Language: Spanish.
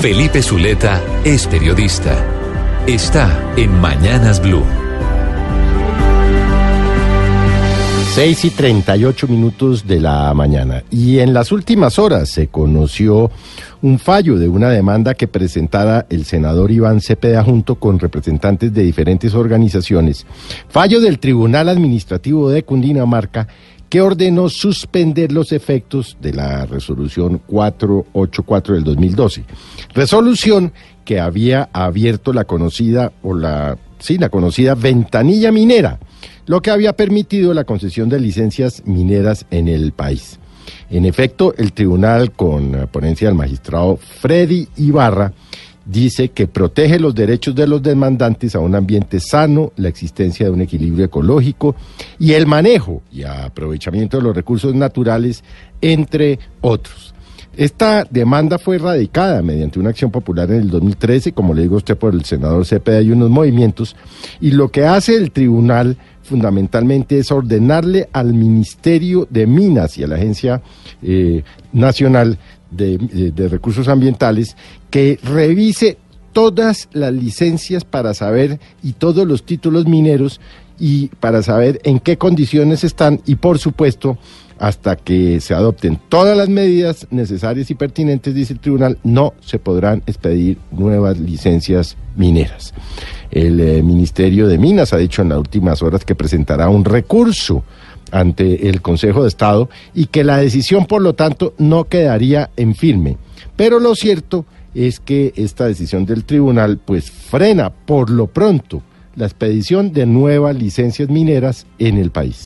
Felipe Zuleta es periodista. Está en Mañanas Blue. 6 y 38 minutos de la mañana. Y en las últimas horas se conoció un fallo de una demanda que presentara el senador Iván Cepeda junto con representantes de diferentes organizaciones. Fallo del Tribunal Administrativo de Cundinamarca que ordenó suspender los efectos de la resolución 484 del 2012. Resolución que había abierto la conocida o la sí, la conocida ventanilla minera, lo que había permitido la concesión de licencias mineras en el país. En efecto, el tribunal, con ponencia del magistrado Freddy Ibarra, dice que protege los derechos de los demandantes a un ambiente sano, la existencia de un equilibrio ecológico y el manejo y aprovechamiento de los recursos naturales, entre otros. Esta demanda fue radicada mediante una acción popular en el 2013, como le digo a usted, por el senador Cepeda y unos movimientos, y lo que hace el tribunal fundamentalmente es ordenarle al Ministerio de Minas y a la Agencia eh, Nacional de, de Recursos Ambientales que revise todas las licencias para saber y todos los títulos mineros y para saber en qué condiciones están y por supuesto hasta que se adopten todas las medidas necesarias y pertinentes, dice el tribunal, no se podrán expedir nuevas licencias mineras. El eh, Ministerio de Minas ha dicho en las últimas horas que presentará un recurso ante el Consejo de Estado y que la decisión, por lo tanto, no quedaría en firme. Pero lo cierto es que esta decisión del tribunal pues frena por lo pronto la expedición de nuevas licencias mineras en el país.